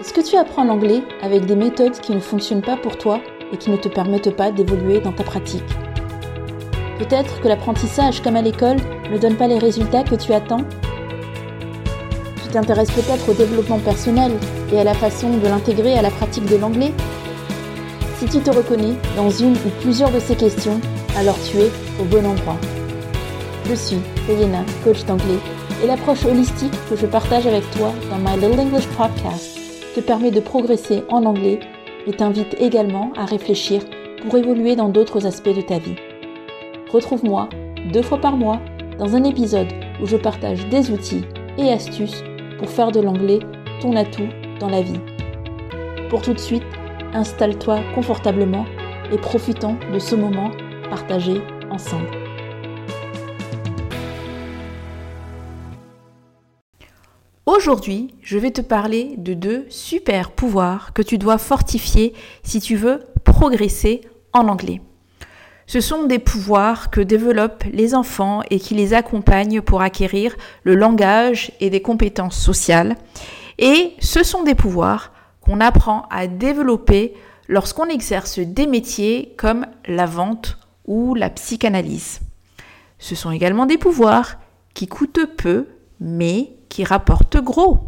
Est-ce que tu apprends l'anglais avec des méthodes qui ne fonctionnent pas pour toi et qui ne te permettent pas d'évoluer dans ta pratique Peut-être que l'apprentissage, comme à l'école, ne donne pas les résultats que tu attends Tu t'intéresses peut-être au développement personnel et à la façon de l'intégrer à la pratique de l'anglais Si tu te reconnais dans une ou plusieurs de ces questions, alors tu es au bon endroit. Je suis Elena, coach d'anglais, et l'approche holistique que je partage avec toi dans My Little English Podcast te permet de progresser en anglais et t'invite également à réfléchir pour évoluer dans d'autres aspects de ta vie. Retrouve-moi deux fois par mois dans un épisode où je partage des outils et astuces pour faire de l'anglais ton atout dans la vie. Pour tout de suite, installe-toi confortablement et profitons de ce moment partagé ensemble. Aujourd'hui, je vais te parler de deux super pouvoirs que tu dois fortifier si tu veux progresser en anglais. Ce sont des pouvoirs que développent les enfants et qui les accompagnent pour acquérir le langage et des compétences sociales. Et ce sont des pouvoirs qu'on apprend à développer lorsqu'on exerce des métiers comme la vente ou la psychanalyse. Ce sont également des pouvoirs qui coûtent peu, mais qui rapportent gros.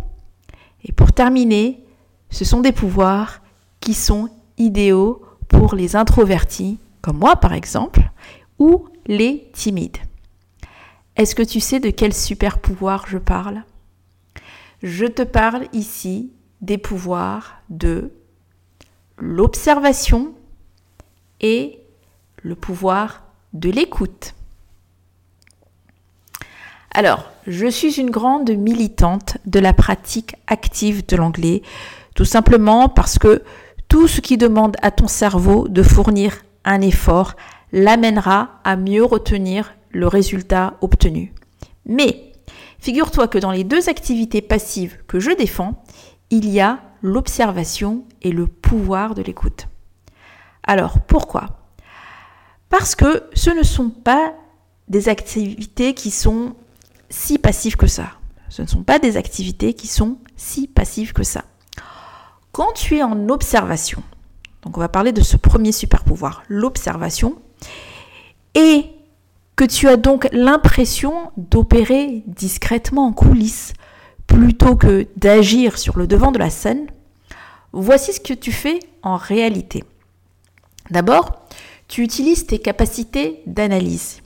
Et pour terminer, ce sont des pouvoirs qui sont idéaux pour les introvertis, comme moi par exemple, ou les timides. Est-ce que tu sais de quel super pouvoir je parle? Je te parle ici des pouvoirs de l'observation et le pouvoir de l'écoute. Alors, je suis une grande militante de la pratique active de l'anglais, tout simplement parce que tout ce qui demande à ton cerveau de fournir un effort l'amènera à mieux retenir le résultat obtenu. Mais figure-toi que dans les deux activités passives que je défends, il y a l'observation et le pouvoir de l'écoute. Alors pourquoi? Parce que ce ne sont pas des activités qui sont si passifs que ça. Ce ne sont pas des activités qui sont si passives que ça. Quand tu es en observation, donc on va parler de ce premier super pouvoir, l'observation, et que tu as donc l'impression d'opérer discrètement en coulisses plutôt que d'agir sur le devant de la scène, voici ce que tu fais en réalité. D'abord, tu utilises tes capacités d'analyse.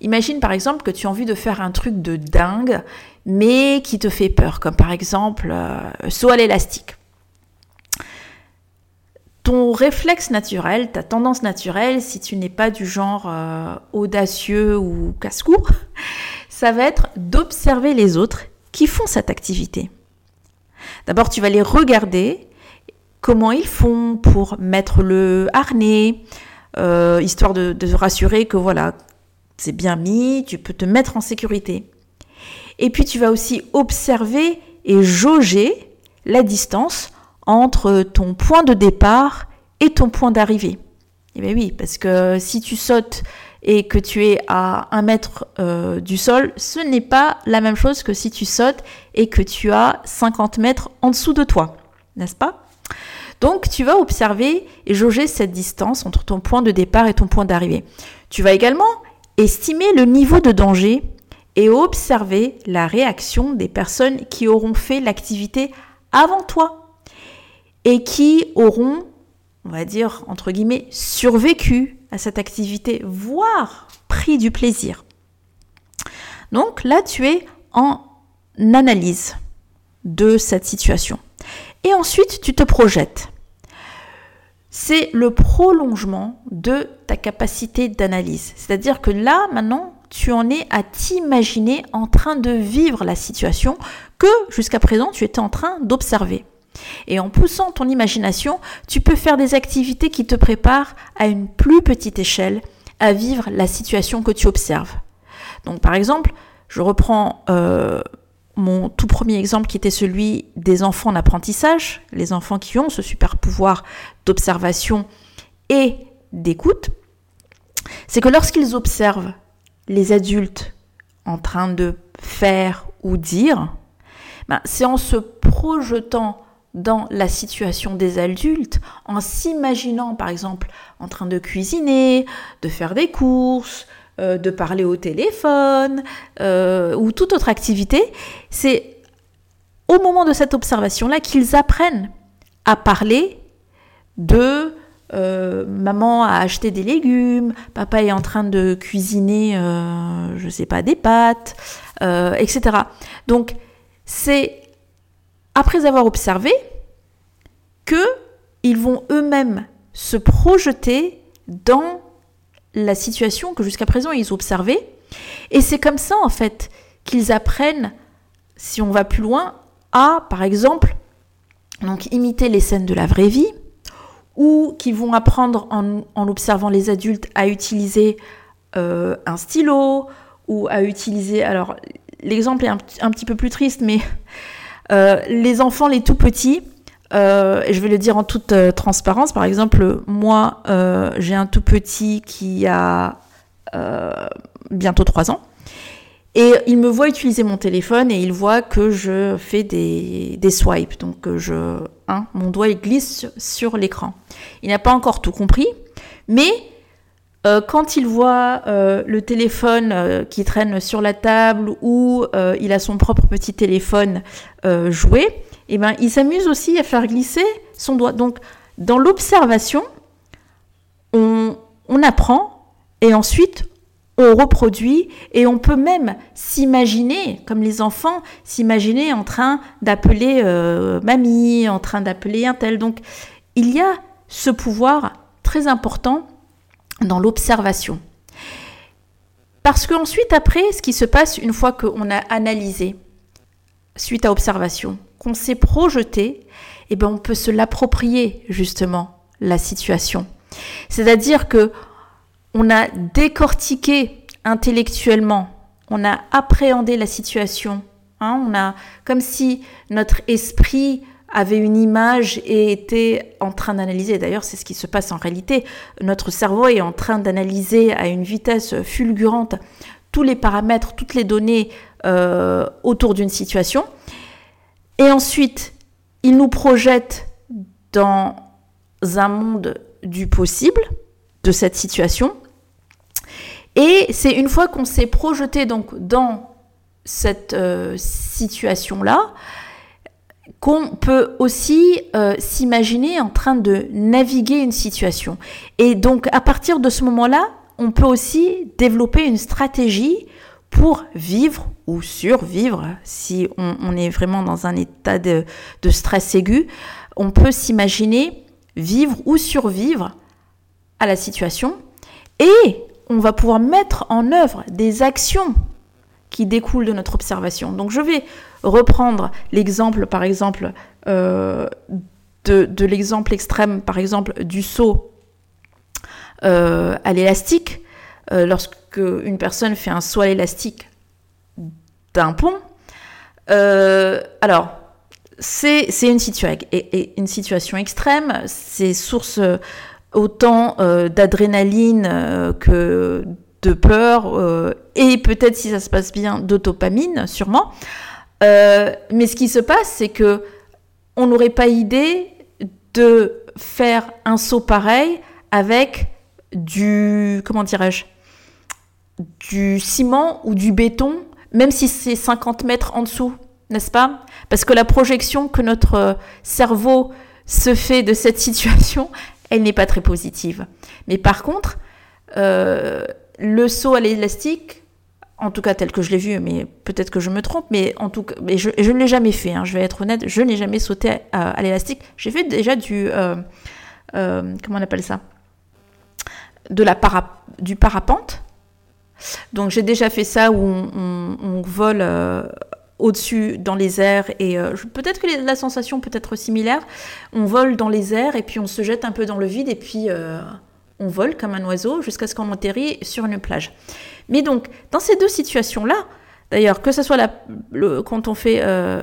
Imagine par exemple que tu as envie de faire un truc de dingue, mais qui te fait peur, comme par exemple euh, saut à l'élastique. Ton réflexe naturel, ta tendance naturelle, si tu n'es pas du genre euh, audacieux ou casse-cou, ça va être d'observer les autres qui font cette activité. D'abord, tu vas les regarder, comment ils font pour mettre le harnais, euh, histoire de, de rassurer que voilà, c'est bien mis, tu peux te mettre en sécurité. Et puis tu vas aussi observer et jauger la distance entre ton point de départ et ton point d'arrivée. Eh bien oui, parce que si tu sautes et que tu es à un mètre euh, du sol, ce n'est pas la même chose que si tu sautes et que tu as 50 mètres en dessous de toi, n'est-ce pas? Donc tu vas observer et jauger cette distance entre ton point de départ et ton point d'arrivée. Tu vas également Estimer le niveau de danger et observer la réaction des personnes qui auront fait l'activité avant toi et qui auront, on va dire, entre guillemets, survécu à cette activité, voire pris du plaisir. Donc là, tu es en analyse de cette situation. Et ensuite, tu te projettes c'est le prolongement de ta capacité d'analyse. C'est-à-dire que là, maintenant, tu en es à t'imaginer en train de vivre la situation que jusqu'à présent tu étais en train d'observer. Et en poussant ton imagination, tu peux faire des activités qui te préparent à une plus petite échelle à vivre la situation que tu observes. Donc par exemple, je reprends euh, mon tout premier exemple qui était celui des enfants en apprentissage, les enfants qui ont ce super pouvoir d'observation et d'écoute, c'est que lorsqu'ils observent les adultes en train de faire ou dire, ben, c'est en se projetant dans la situation des adultes en s'imaginant par exemple en train de cuisiner, de faire des courses, euh, de parler au téléphone euh, ou toute autre activité, c'est au moment de cette observation-là qu'ils apprennent à parler de euh, maman a acheté des légumes, papa est en train de cuisiner, je ne sais pas, des pâtes, etc. Donc c'est après avoir observé, qu'ils vont eux-mêmes se projeter dans la situation que jusqu'à présent ils observaient. Et c'est comme ça, en fait, qu'ils apprennent, si on va plus loin, à, par exemple, donc imiter les scènes de la vraie vie, ou qui vont apprendre en, observant les adultes à utiliser euh, un stylo, ou à utiliser, alors l'exemple est un, petit peu plus triste, mais euh, les enfants, les tout petits, euh, et je vais le dire en toute euh, transparence, par exemple, moi, j'ai un tout petit qui a bientôt 3 ans. Et il me voit utiliser mon téléphone et il voit que je fais des, des swipes. Donc je, mon doigt il glisse sur l'écran. Il n'a pas encore tout compris, mais euh, quand il voit euh, le téléphone euh, qui traîne sur la table ou il a son propre petit téléphone joué, eh ben, il s'amuse aussi à faire glisser son doigt. Donc, dans l'observation, on, apprend et ensuite on reproduit et on peut même s'imaginer, comme les enfants, s'imaginer en train d'appeler mamie, en train d'appeler un tel. Donc, il y a ce pouvoir très important dans l'observation. Parce qu'ensuite, après, ce qui se passe une fois qu'on a analysé, suite à observation, qu'on s'est projeté, eh ben, on peut se l'approprier, justement, la situation. C'est-à-dire que on a décortiqué intellectuellement, on a appréhendé la situation, hein, on a, comme si notre esprit avait une image et était en train d'analyser. D'ailleurs, c'est ce qui se passe en réalité. Notre cerveau est en train d'analyser à une vitesse fulgurante tous les paramètres, toutes les données euh, autour d'une situation. Et ensuite, il nous projette dans un monde du possible de cette situation. Et c'est une fois qu'on s'est projeté donc dans cette euh, situation-là, qu'on peut aussi euh, s'imaginer en train de naviguer une situation. Et donc à partir de ce moment-là, on peut aussi développer une stratégie pour vivre ou survivre si on, est vraiment dans un état de, de stress aigu. On peut s'imaginer vivre ou survivre à la situation et on va pouvoir mettre en œuvre des actions qui découlent de notre observation. Donc je vais reprendre l'exemple, par exemple, euh, de, l'exemple extrême, par exemple, du saut euh, à l'élastique. Euh, lorsque une personne fait un saut à l'élastique d'un pont, alors, c'est une, une, situation extrême, c'est source autant d'adrénaline que de peur et peut-être si ça se passe bien d'autopamine sûrement. Euh, mais ce qui se passe, c'est que on n'aurait pas idée de faire un saut pareil avec du comment dirais-je du ciment ou du béton, même si c'est 50 mètres en dessous, n'est-ce pas? Parce que la projection que notre cerveau se fait de cette situation, elle n'est pas très positive. Mais par contre, euh, le saut à l'élastique, en tout cas tel que je l'ai vu, mais peut-être que je me trompe, mais en tout cas, mais je, ne l'ai jamais fait, hein, je vais être honnête, je n'ai jamais sauté à, l'élastique. J'ai fait déjà du, euh, euh, comment on appelle ça? De la du parapente. Donc j'ai déjà fait ça où on, vole euh, au-dessus dans les airs et peut-être que la sensation peut être similaire. On vole dans les airs et puis on se jette un peu dans le vide et puis on vole comme un oiseau jusqu'à ce qu'on atterrit sur une plage. Mais donc, dans ces deux situations-là, d'ailleurs, que ce soit la, le, quand on fait euh,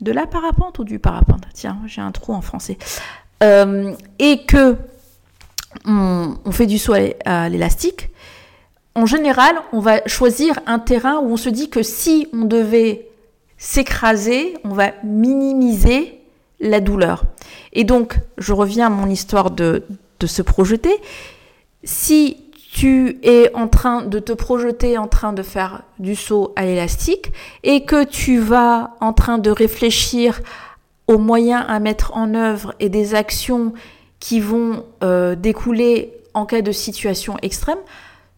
de la parapente ou du parapente, tiens, j'ai un trou en français, euh, et que on, fait du saut à l'élastique, en général, on va choisir un terrain où on se dit que si on devait s'écraser, on va minimiser la douleur. Et donc, je reviens à mon histoire de, de se projeter. Si tu es en train de te projeter en train de faire du saut à l'élastique et que tu vas en train de réfléchir aux moyens à mettre en œuvre et des actions qui vont euh, découler en cas de situation extrême,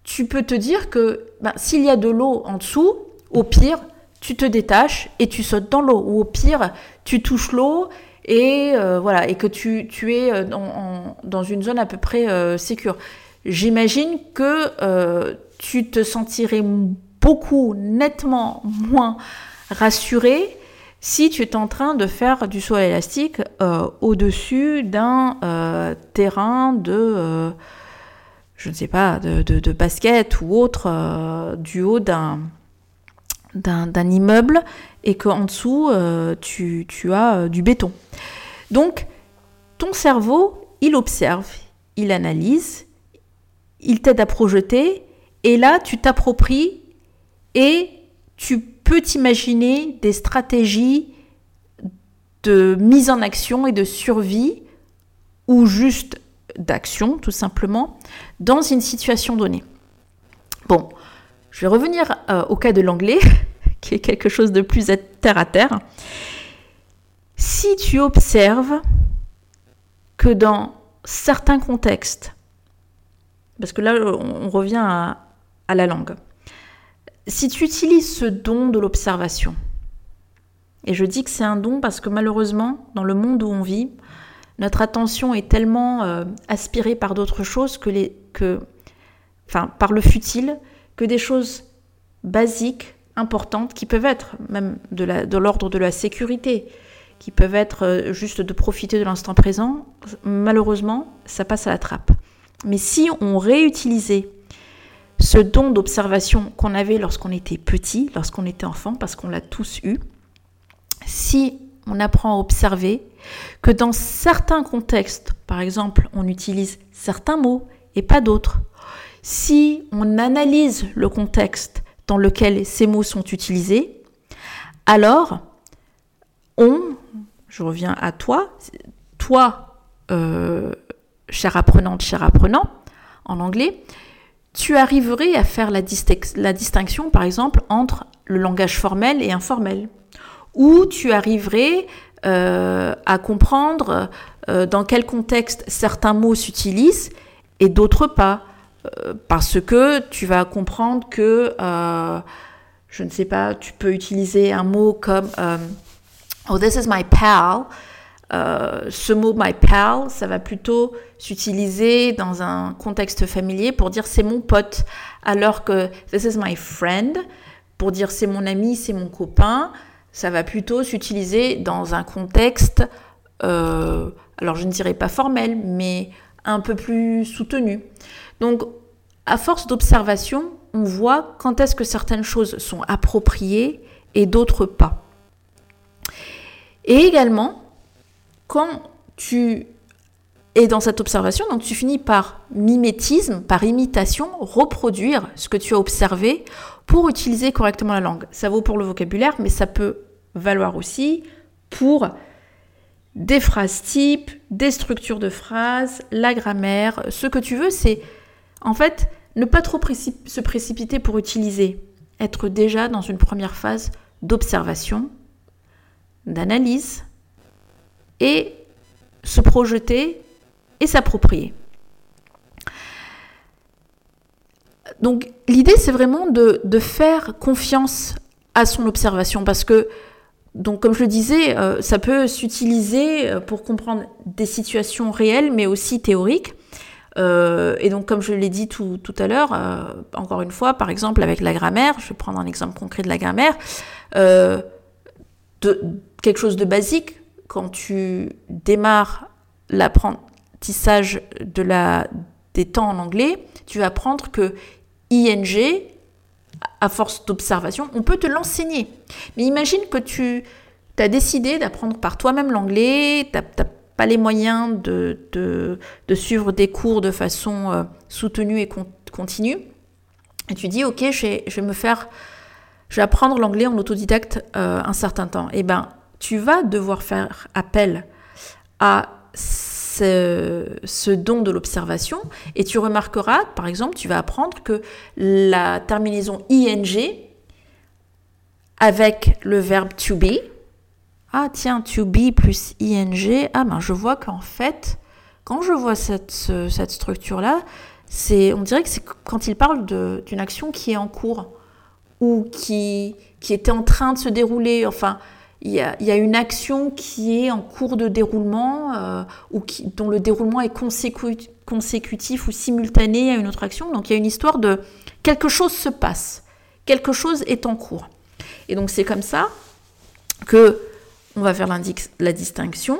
tu peux te dire que ben, s'il y a de l'eau en dessous, au pire, tu te détaches et tu sautes dans l'eau. Ou au pire, tu touches l'eau et euh, voilà et que tu, tu es euh, dans, une zone à peu près euh, sécure. J'imagine que tu te sentirais beaucoup, nettement moins rassuré si tu es en train de faire du saut élastique au-dessus d'un terrain de, je ne sais pas, de, basket ou autre, du haut d'un immeuble et qu'en dessous, euh, tu, as euh, du béton. Donc, ton cerveau, il observe, il analyse, il t'aide à projeter, et là, tu t'appropries et tu peux t'imaginer des stratégies de mise en action et de survie, ou juste d'action, tout simplement, dans une situation donnée. Bon, je vais revenir euh, au cas de l'anglais, qui est quelque chose de plus terre à terre. Si tu observes que dans certains contextes, parce que là on revient à la langue, si tu utilises ce don de l'observation, et je dis que c'est un don parce que malheureusement, dans le monde où on vit, notre attention est tellement euh, aspirée par d'autres choses que les, par le futile, que des choses basiques, importantes, qui peuvent être même de l'ordre de, la sécurité, qui peuvent être euh, juste de profiter de l'instant présent, malheureusement, ça passe à la trappe. Mais si on réutilisait ce don d'observation qu'on avait lorsqu'on était petit, lorsqu'on était enfant, parce qu'on l'a tous eu, si on apprend à observer que dans certains contextes, par exemple, on utilise certains mots et pas d'autres, si on analyse le contexte dans lequel ces mots sont utilisés, alors on, je reviens à toi, toi, euh, cher apprenante, cher apprenant, en anglais, tu arriverais à faire la, distinction, par exemple, entre le langage formel et informel? Ou tu arriverais euh, à comprendre euh, dans quel contexte certains mots s'utilisent et d'autres pas? Euh, parce que tu vas comprendre que, je ne sais pas, tu peux utiliser un mot comme Oh, this is my pal. Ce mot my pal, ça va plutôt s'utiliser dans un contexte familier pour dire c'est mon pote, alors que this is my friend, pour dire c'est mon ami, c'est mon copain, ça va plutôt s'utiliser dans un contexte, alors je ne dirais pas formel, mais un peu plus soutenu. Donc, à force d'observation, on voit quand est-ce que certaines choses sont appropriées et d'autres pas. Et également, quand tu es dans cette observation, donc tu finis par mimétisme, par imitation, reproduire ce que tu as observé pour utiliser correctement la langue. Ça vaut pour le vocabulaire, mais ça peut valoir aussi pour des phrases types, des structures de phrases, la grammaire, ce que tu veux, c'est en fait, ne pas trop se précipiter pour utiliser, être déjà dans une première phase d'observation, d'analyse et se projeter et s'approprier. Donc l'idée c'est vraiment de, faire confiance à son observation parce que donc comme je le disais, euh, ça peut s'utiliser euh, pour comprendre des situations réelles mais aussi théoriques. Euh, et donc, comme je l'ai dit tout, à l'heure, encore une fois, par exemple avec la grammaire, je vais prendre un exemple concret de la grammaire, de, quelque chose de basique, quand tu démarres l'apprentissage de la, des temps en anglais, tu vas apprendre que ing, à force d'observation, on peut te l'enseigner. Mais imagine que tu as décidé d'apprendre par toi-même l'anglais, tu les moyens de, de, suivre des cours de façon euh, soutenue et continue, et tu dis, ok, je vais, je vais me faire, je vais apprendre l'anglais en autodidacte euh, un certain temps, et eh ben, tu vas devoir faire appel a ce, don de l'observation et tu remarqueras, par exemple, tu vas apprendre que la terminaison ing avec le verbe to be, ah tiens, to be plus ing, ah ben je vois qu'en fait, quand je vois cette, structure-là, on dirait que c'est quand il parle d'une action qui est en cours ou qui, qui était en train de se dérouler, enfin, il y, a, une action qui est en cours de déroulement euh, ou dont le déroulement est consécutif ou simultané à une autre action. Donc il y a une histoire de quelque chose se passe, quelque chose est en cours. Et donc c'est comme ça que on va faire la distinction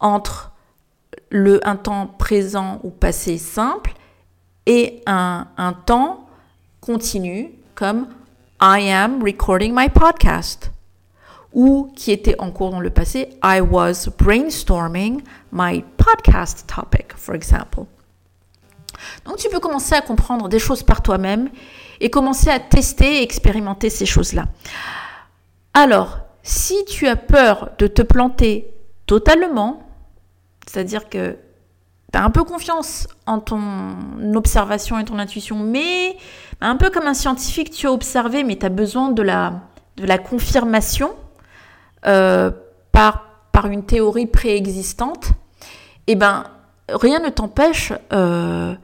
entre un temps présent ou passé simple et un, un temps continu comme I am recording my podcast ou qui était en cours dans le passé, I was brainstorming my podcast topic, for example. Donc tu peux commencer à comprendre des choses par toi-même et commencer à tester et expérimenter ces choses-là. Alors, si tu as peur de te planter totalement, c'est-à-dire que tu as un peu confiance en ton observation et ton intuition, mais un peu comme un scientifique, tu as observé, mais tu as besoin de la, de la confirmation, euh, par, par une théorie préexistante, eh ben, rien ne t'empêche euh,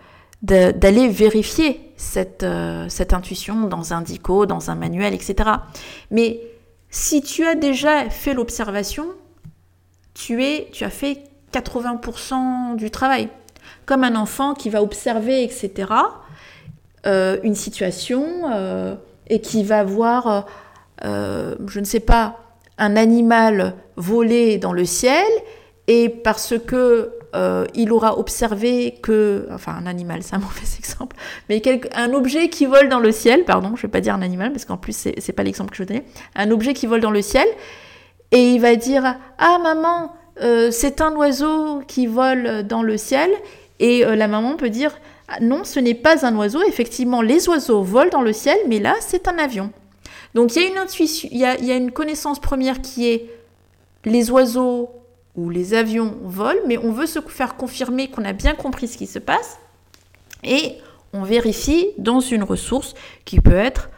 d'aller vérifier cette, euh, cette intuition dans un dico, dans un manuel, etc. Mais si tu as déjà fait l'observation, tu, es, tu as fait 80% du travail. Comme un enfant qui va observer, etc., une situation et qui va voir, je ne sais pas, un animal voler dans le ciel et parce que euh, il aura observé que, enfin un animal, c'est un mauvais exemple, mais un objet qui vole dans le ciel, pardon, je vais pas dire un animal parce qu'en plus c'est, c'est pas l'exemple que je donnais, un objet qui vole dans le ciel et il va dire ah maman euh, c'est un oiseau qui vole dans le ciel et euh, la maman peut dire ah, non ce n'est pas un oiseau, effectivement les oiseaux volent dans le ciel mais là c'est un avion. Donc il y a une intuition, il y a, une connaissance première qui est les oiseaux ou les avions volent, mais on veut se faire confirmer qu'on a bien compris ce qui se passe et on vérifie dans une ressource qui peut être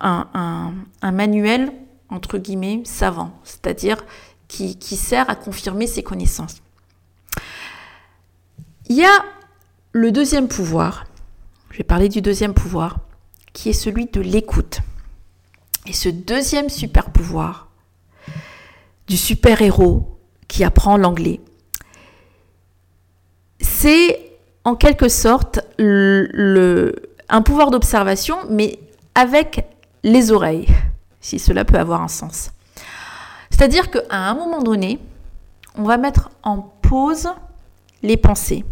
un, manuel entre guillemets savant, c'est-à-dire qui, qui sert à confirmer ses connaissances. Il y a le deuxième pouvoir, je vais parler du deuxième pouvoir, qui est celui de l'écoute. Et ce deuxième super pouvoir du super-héros qui apprend l'anglais, c'est en quelque sorte un pouvoir d'observation, mais avec les oreilles, si cela peut avoir un sens. C'est-à-dire qu'à un moment donné, on va mettre en pause les pensées.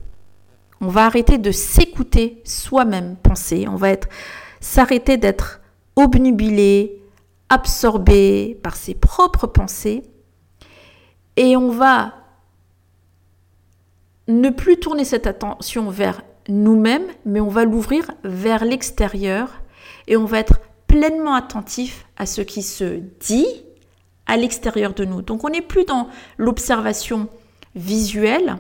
On va arrêter de s'écouter soi-même penser. On va s'arrêter d'être obnubilé, absorbé par ses propres pensées et on va ne plus tourner cette attention vers nous-mêmes, mais on va l'ouvrir vers l'extérieur et on va être pleinement attentif à ce qui se dit à l'extérieur de nous. Donc on n'est plus dans l'observation visuelle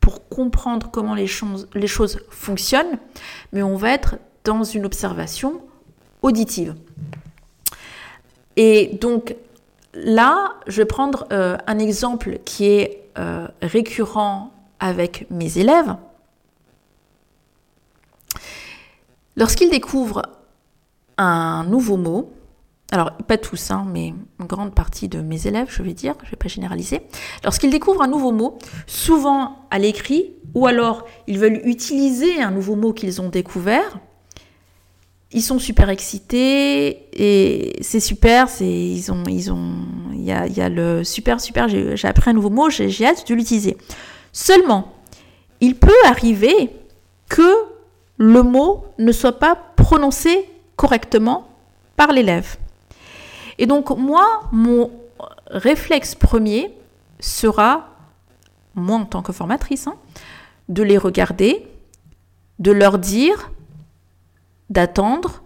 pour comprendre comment les choses, fonctionnent, mais on va être dans une observation auditive. Et donc là, je vais prendre euh, un exemple qui est euh, récurrent avec mes élèves. Lorsqu'ils découvrent un nouveau mot, alors pas tous, hein, mais une grande partie de mes élèves, je vais dire, je ne vais pas généraliser, lorsqu'ils découvrent un nouveau mot, souvent à l'écrit, ou alors ils veulent utiliser un nouveau mot qu'ils ont découvert, ils sont super excités et c'est super. C'est ils ont ils ont il y a, y a, le super super. J'ai appris un nouveau mot. J'ai hâte de l'utiliser. Seulement, il peut arriver que le mot ne soit pas prononcé correctement par l'élève. Et donc moi, mon réflexe premier sera, moi en tant que formatrice, hein, de les regarder, de leur dire d'attendre,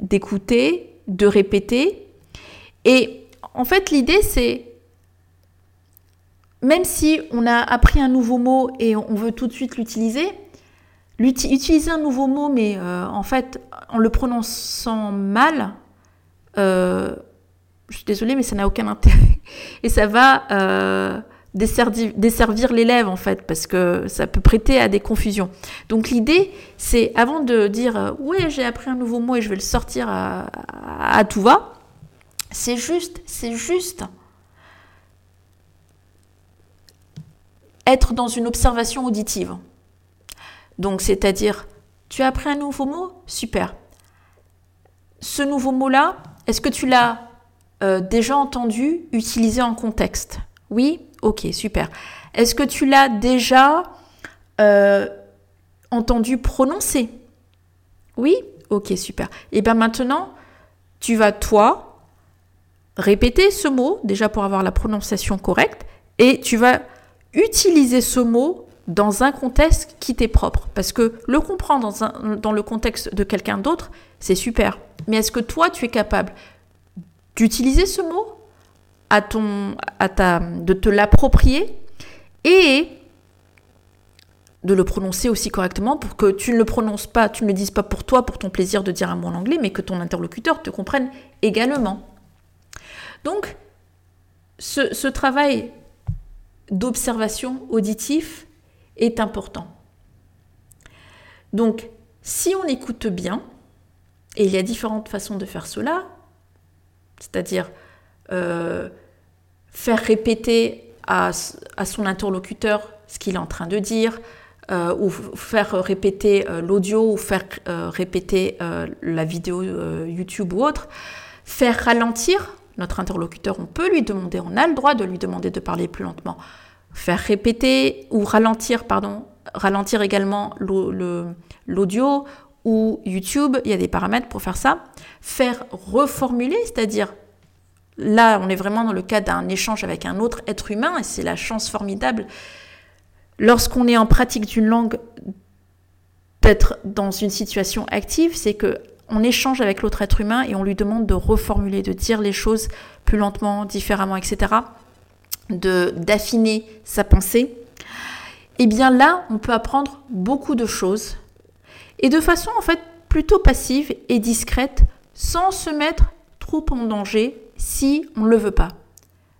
d'écouter, de répéter. Et en fait, l'idée, c'est même si on a appris un nouveau mot et on veut tout de suite l'utiliser, utiliser un nouveau mot, mais euh, en fait, en le prononçant mal, euh, je suis désolée, mais ça n'a aucun intérêt. Et ça va euh, desservir, l'élève, en fait, parce que ça peut prêter à des confusions. Donc l'idée, c'est avant de dire ouais, j'ai appris un nouveau mot et je vais le sortir à, à tout va, c'est juste, c'est juste être dans une observation auditive. Donc, c'est-à-dire, tu as appris un nouveau mot Super. Ce nouveau mot-là, est-ce que tu l'as euh, déjà entendu utilisé en contexte? Oui Ok, super. Est-ce que tu l'as déjà euh, entendu prononcer? Oui? Ok, super. Et bien maintenant, tu vas, toi, répéter ce mot, déjà pour avoir la prononciation correcte, et tu vas utiliser ce mot dans un contexte qui t'est propre. Parce que le comprendre dans le contexte de quelqu'un d'autre, c'est super. Mais est-ce que toi, tu es capable d'utiliser ce mot, à ton, à de te l'approprier et de le prononcer aussi correctement pour que tu ne le prononces pas, tu ne le dises pas pour toi, pour ton plaisir de dire un mot en anglais, mais que ton interlocuteur te comprenne également. Donc, ce, ce travail d'observation auditif est important. Donc, si on écoute bien, et il y a différentes façons de faire cela, c'est-à-dire euh, faire répéter à, son interlocuteur ce qu'il est en train de dire, euh, ou faire répéter euh, l'audio, ou faire répéter la vidéo YouTube ou autre, faire ralentir notre interlocuteur, on peut lui demander, on a le droit de lui demander de parler plus lentement. Faire répéter ou ralentir, pardon, ralentir également l'audio ou YouTube, il y a des paramètres pour faire ça. Faire reformuler, c'est-à-dire là, on est vraiment dans le cas d'un échange avec un autre être humain et c'est la chance formidable lorsqu'on est en pratique d'une langue d'être dans une situation active, c'est que on échange avec l'autre être humain et on lui demande de reformuler, de dire les choses plus lentement, différemment, etc., de d'affiner sa pensée, et eh bien là, on peut apprendre beaucoup de choses et de façon en fait plutôt passive et discrète, sans se mettre trop en danger si on ne le veut pas.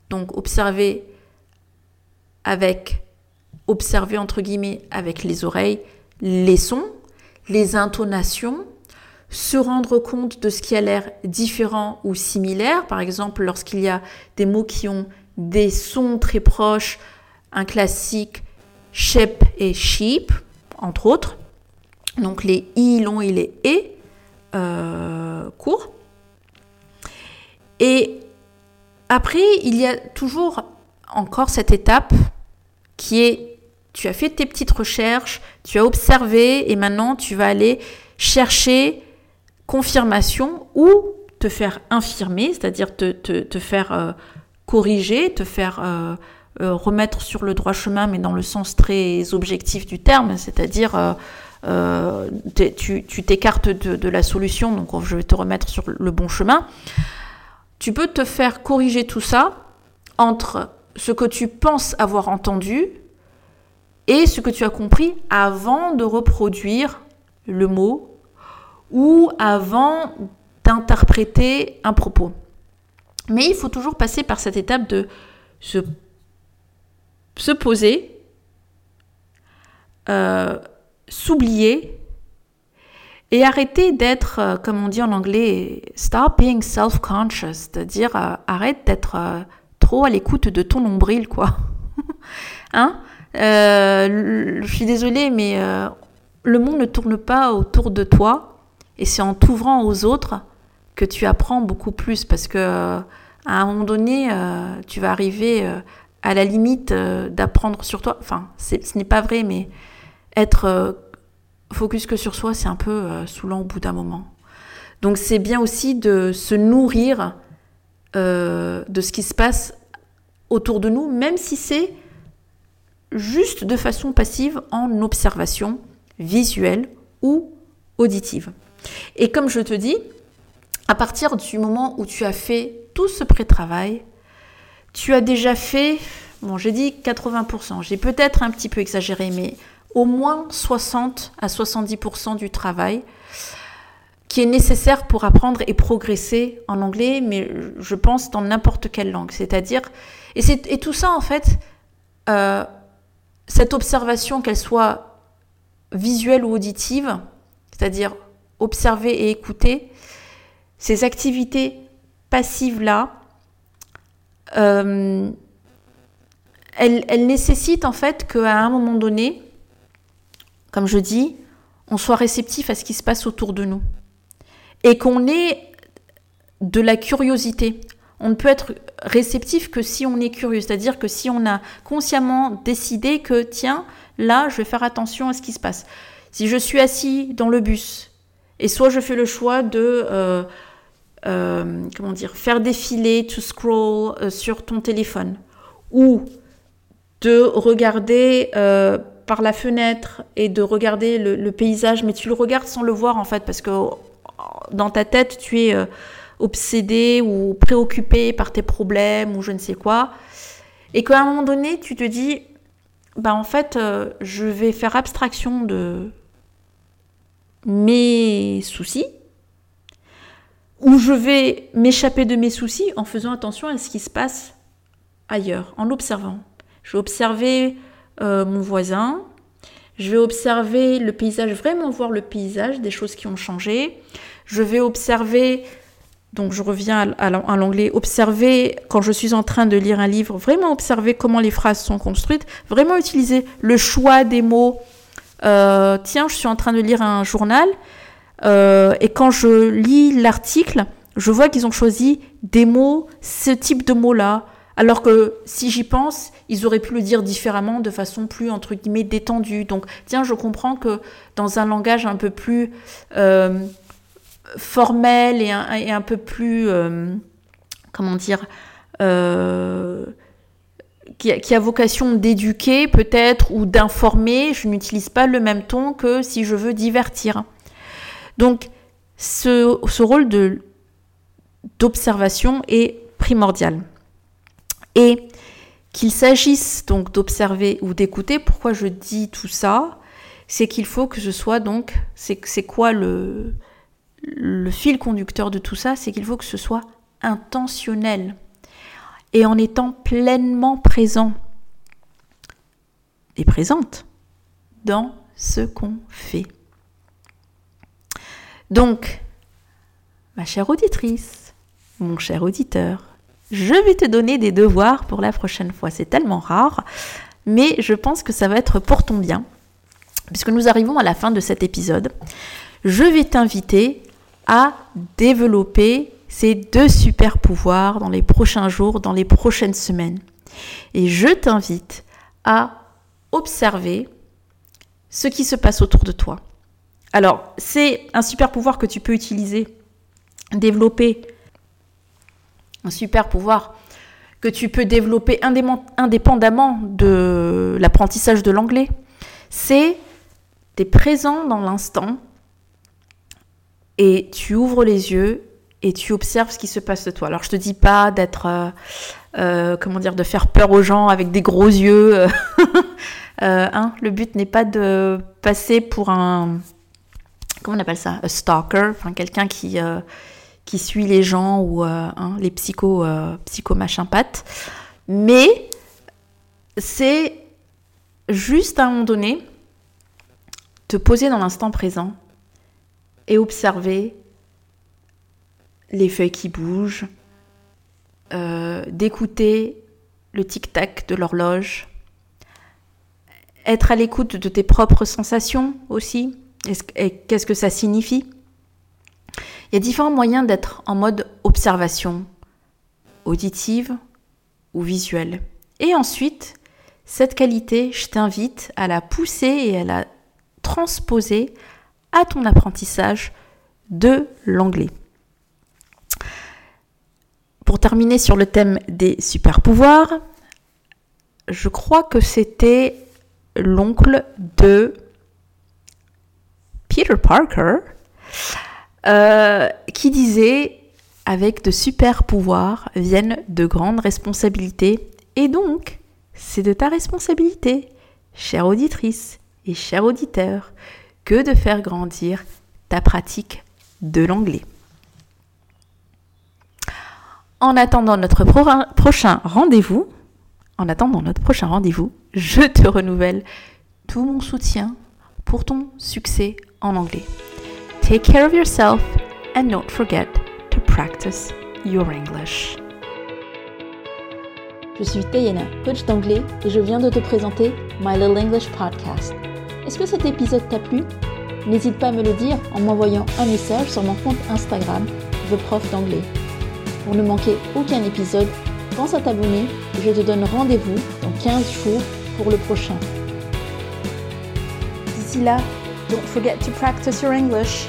Donc observer avec observer entre guillemets avec les oreilles les sons, les intonations, se rendre compte de ce qui a l'air différent ou similaire. Par exemple, lorsqu'il y a des mots qui ont des sons très proches, un classique shep et sheep, entre autres. Donc les i longs et les e euh, courts. Et après, il y a toujours encore cette étape qui est, tu as fait tes petites recherches, tu as observé et maintenant tu vas aller chercher confirmation ou te faire infirmer, c'est-à-dire te, te, faire euh, corriger, te faire euh, euh, remettre sur le droit chemin, mais dans le sens très objectif du terme, c'est-à-dire tu t'écartes de, de, la solution, donc je vais te remettre sur le bon chemin. Tu peux te faire corriger tout ça entre ce que tu penses avoir entendu et ce que tu as compris avant de reproduire le mot ou avant d'interpréter un propos. Mais il faut toujours passer par cette étape de se, se poser, euh, s'oublier et arrêter d'être, euh, comme on dit en anglais, stop being self-conscious, c'est-à-dire euh, arrête d'être trop à l'écoute de ton nombril, quoi. hein? Je suis désolée, mais le monde ne tourne pas autour de toi et c'est en t'ouvrant aux autres que tu apprends beaucoup plus parce que euh, à un moment donné, euh, tu vas arriver euh, à la limite d'apprendre sur toi. Enfin, ce n'est pas vrai, mais être focus que sur soi, c'est un peu saoulant au bout d'un moment. Donc c'est bien aussi de se nourrir de ce qui se passe autour de nous, même si c'est juste de façon passive en observation visuelle ou auditive. Et comme je te dis, à partir du moment où tu as fait tout ce pré-travail, tu as déjà fait, bon j'ai dit 80%, j'ai peut-être un petit peu exagéré, mais au moins 60 à 70% du travail qui est nécessaire pour apprendre et progresser en anglais, mais je pense dans n'importe quelle langue. C'est-à-dire, et, et, tout ça en fait, euh, cette observation, qu'elle soit visuelle ou auditive, c'est-à-dire observer et écouter, ces activités passives-là, euh, elles, elles, nécessitent en fait qu'à un moment donné, comme je dis, on soit réceptif à ce qui se passe autour de nous. Et qu'on ait de la curiosité. On ne peut être réceptif que si on est curieux, c'est-à-dire que si on a consciemment décidé que, tiens, là, je vais faire attention à ce qui se passe. Si je suis assis dans le bus, et soit je fais le choix de, euh, euh, comment dire, faire défiler, to scroll euh, sur ton téléphone, ou de regarder par la fenêtre et de regarder le, paysage, mais tu le regardes sans le voir en fait, parce que dans ta tête, tu es euh, obsédé ou préoccupé par tes problèmes ou je ne sais quoi. Et qu'à un moment donné, tu te dis, bah en fait, euh, je vais faire abstraction de mes soucis, ou je vais m'échapper de mes soucis en faisant attention à ce qui se passe ailleurs, en l'observant. Je vais observer euh, mon voisin, je vais observer le paysage, vraiment voir le paysage, des choses qui ont changé. Je vais observer, donc je reviens à, l'anglais, observer quand je suis en train de lire un livre, vraiment observer comment les phrases sont construites, vraiment utiliser le choix des mots. Euh, tiens, je suis en train de lire un journal euh, et quand je lis l'article, je vois qu'ils ont choisi des mots, ce type de mots-là. Alors que si j'y pense, ils auraient pu le dire différemment, de façon plus, entre guillemets, détendue. Donc, tiens, je comprends que dans un langage un peu plus euh, formel et un, peu plus, euh, comment dire, euh, qui, a, vocation d'éduquer peut-être ou d'informer, je n'utilise pas le même ton que si je veux divertir. Donc, ce rôle d'observation est primordial. Et qu'il s'agisse donc d'observer ou d'écouter, pourquoi je dis tout ça C'est qu'il faut que ce soit donc, c'est quoi le, le fil conducteur de tout ça C'est qu'il faut que ce soit intentionnel et en étant pleinement présent et présente dans ce qu'on fait. Donc, ma chère auditrice, mon cher auditeur, je vais te donner des devoirs pour la prochaine fois. C'est tellement rare, mais je pense que ça va être pour ton bien. Puisque nous arrivons à la fin de cet épisode, je vais t'inviter à développer ces deux super pouvoirs dans les prochains jours, dans les prochaines semaines. Et je t'invite à observer ce qui se passe autour de toi. Alors, c'est un super pouvoir que tu peux utiliser, développer un super pouvoir que tu peux développer indépendamment de l'apprentissage de l'anglais. C'est tu es présent dans l'instant et tu ouvres les yeux et tu observes ce qui se passe de toi. Alors je te dis pas d'être, euh, euh, comment dire, de faire peur aux gens avec des gros yeux. Euh, hein, le but n'est pas de passer pour un, comment on appelle ça, un stalker, enfin quelqu'un qui qui suit les gens ou euh, hein, les psycho, euh, psycho machin pattes. Mais c'est juste à un moment donné te poser dans l'instant présent et observer les feuilles qui bougent, euh, d'écouter le tic-tac de l'horloge, être à l'écoute de tes propres sensations aussi, et qu'est-ce que ça signifie? Il y a différents moyens d'être en mode observation, auditive ou visuelle. Et ensuite, cette qualité, je t'invite à la pousser et à la transposer à ton apprentissage de l'anglais. Pour terminer sur le thème des super pouvoirs, je crois que c'était l'oncle de Peter Parker euh, qui disait avec de super pouvoirs viennent de grandes responsabilités et donc c'est de ta responsabilité, chère auditrice et cher auditeur, que de faire grandir ta pratique de l'anglais. En attendant notre prochain rendez-vous, en attendant notre prochain rendez-vous, je te renouvelle tout mon soutien pour ton succès en anglais. Take care of yourself and don't forget to practice your English. Je suis Tayana, coach d'anglais, et je viens de te présenter My Little English Podcast. Est-ce que cet épisode t'a plu? N'hésite pas à me le dire en m'envoyant un message sur mon compte Instagram, The Prof d'anglais. Pour ne manquer aucun épisode, pense à t'abonner et je te donne rendez-vous dans 15 jours pour le prochain. D'ici là, don't forget to practice your English.